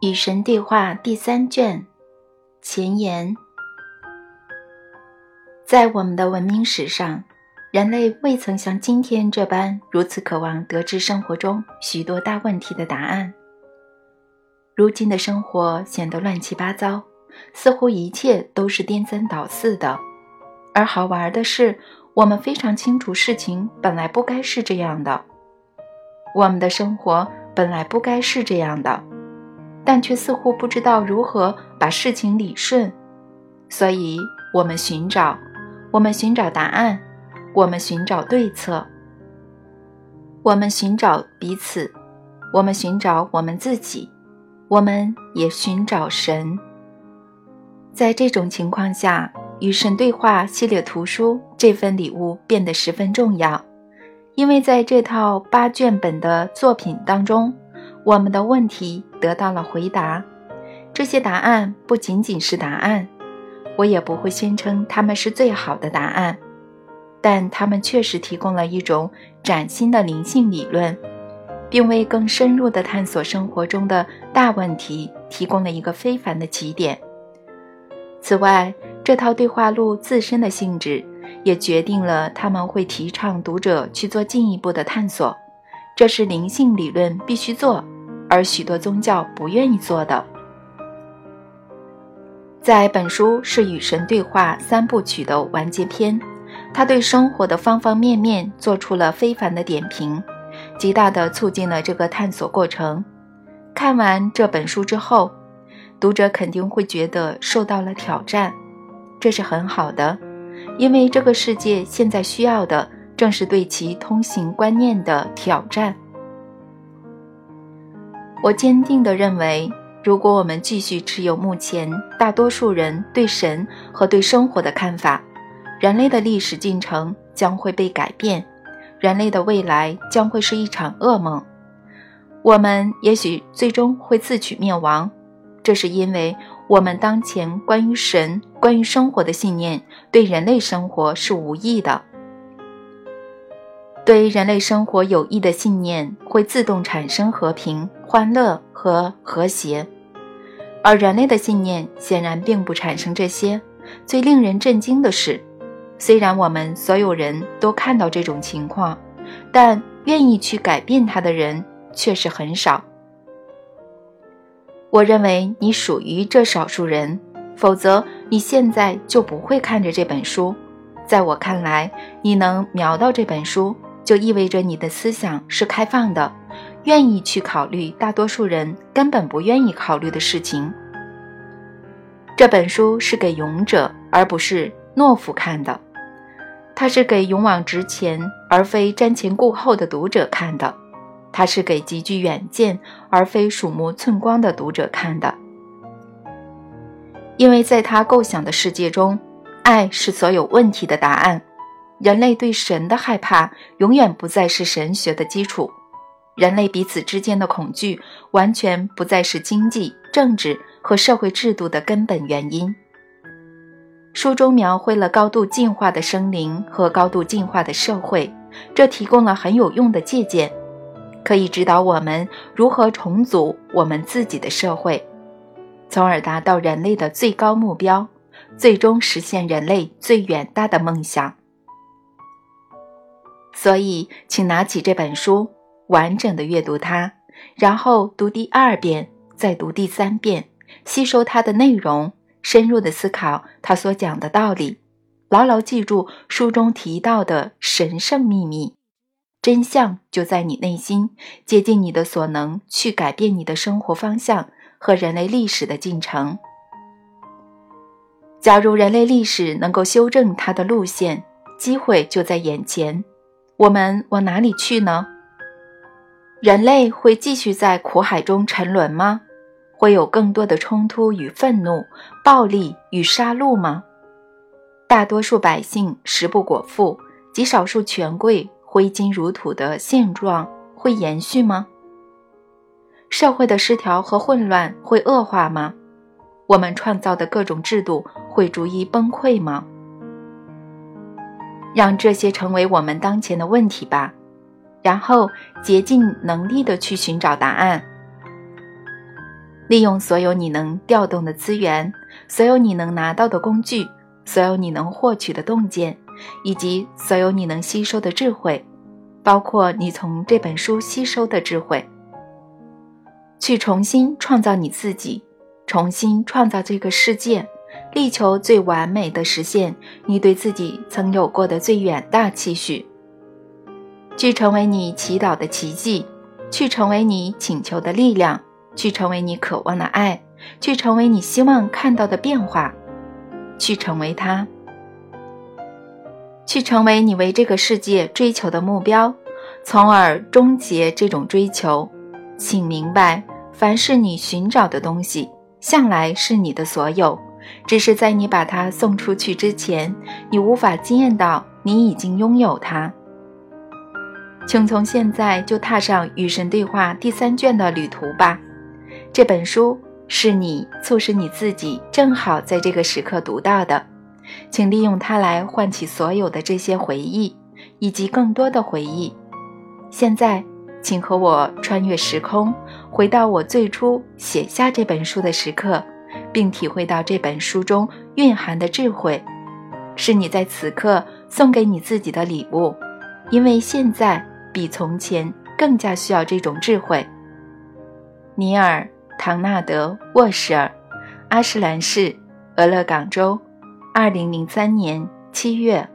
与神对话第三卷前言。在我们的文明史上，人类未曾像今天这般如此渴望得知生活中许多大问题的答案。如今的生活显得乱七八糟，似乎一切都是颠三倒四的。而好玩的是，我们非常清楚事情本来不该是这样的。我们的生活本来不该是这样的。但却似乎不知道如何把事情理顺，所以我们寻找，我们寻找答案，我们寻找对策，我们寻找彼此，我们寻找我们自己，我们也寻找神。在这种情况下，与神对话系列图书这份礼物变得十分重要，因为在这套八卷本的作品当中。我们的问题得到了回答，这些答案不仅仅是答案，我也不会宣称他们是最好的答案，但他们确实提供了一种崭新的灵性理论，并为更深入的探索生活中的大问题提供了一个非凡的起点。此外，这套对话录自身的性质也决定了他们会提倡读者去做进一步的探索。这是灵性理论必须做，而许多宗教不愿意做的。在本书是与神对话三部曲的完结篇，他对生活的方方面面做出了非凡的点评，极大地促进了这个探索过程。看完这本书之后，读者肯定会觉得受到了挑战，这是很好的，因为这个世界现在需要的。正是对其通行观念的挑战。我坚定地认为，如果我们继续持有目前大多数人对神和对生活的看法，人类的历史进程将会被改变，人类的未来将会是一场噩梦。我们也许最终会自取灭亡，这是因为我们当前关于神、关于生活的信念对人类生活是无益的。对人类生活有益的信念会自动产生和平、欢乐和和谐，而人类的信念显然并不产生这些。最令人震惊的是，虽然我们所有人都看到这种情况，但愿意去改变它的人却是很少。我认为你属于这少数人，否则你现在就不会看着这本书。在我看来，你能瞄到这本书。就意味着你的思想是开放的，愿意去考虑大多数人根本不愿意考虑的事情。这本书是给勇者而不是懦夫看的，它是给勇往直前而非瞻前顾后的读者看的，它是给极具远见而非鼠目寸光的读者看的。因为在他构想的世界中，爱是所有问题的答案。人类对神的害怕永远不再是神学的基础，人类彼此之间的恐惧完全不再是经济、政治和社会制度的根本原因。书中描绘了高度进化的生灵和高度进化的社会，这提供了很有用的借鉴，可以指导我们如何重组我们自己的社会，从而达到人类的最高目标，最终实现人类最远大的梦想。所以，请拿起这本书，完整的阅读它，然后读第二遍，再读第三遍，吸收它的内容，深入的思考它所讲的道理，牢牢记住书中提到的神圣秘密，真相就在你内心，竭尽你的所能去改变你的生活方向和人类历史的进程。假如人类历史能够修正它的路线，机会就在眼前。我们往哪里去呢？人类会继续在苦海中沉沦吗？会有更多的冲突与愤怒、暴力与杀戮吗？大多数百姓食不果腹，极少数权贵挥金如土的现状会延续吗？社会的失调和混乱会恶化吗？我们创造的各种制度会逐一崩溃吗？让这些成为我们当前的问题吧，然后竭尽能力的去寻找答案。利用所有你能调动的资源，所有你能拿到的工具，所有你能获取的洞见，以及所有你能吸收的智慧，包括你从这本书吸收的智慧，去重新创造你自己，重新创造这个世界，力求最完美的实现你对自己曾有过的最远大期许，去成为你祈祷的奇迹，去成为你请求的力量。去成为你渴望的爱，去成为你希望看到的变化，去成为他，去成为你为这个世界追求的目标，从而终结这种追求。请明白，凡是你寻找的东西，向来是你的所有，只是在你把它送出去之前，你无法惊艳到你已经拥有它。请从现在就踏上与神对话第三卷的旅途吧。这本书是你促使你自己正好在这个时刻读到的，请利用它来唤起所有的这些回忆，以及更多的回忆。现在，请和我穿越时空，回到我最初写下这本书的时刻，并体会到这本书中蕴含的智慧，是你在此刻送给你自己的礼物，因为现在比从前更加需要这种智慧。尼尔。唐纳德·沃什尔，阿什兰市，俄勒冈州，二零零三年七月。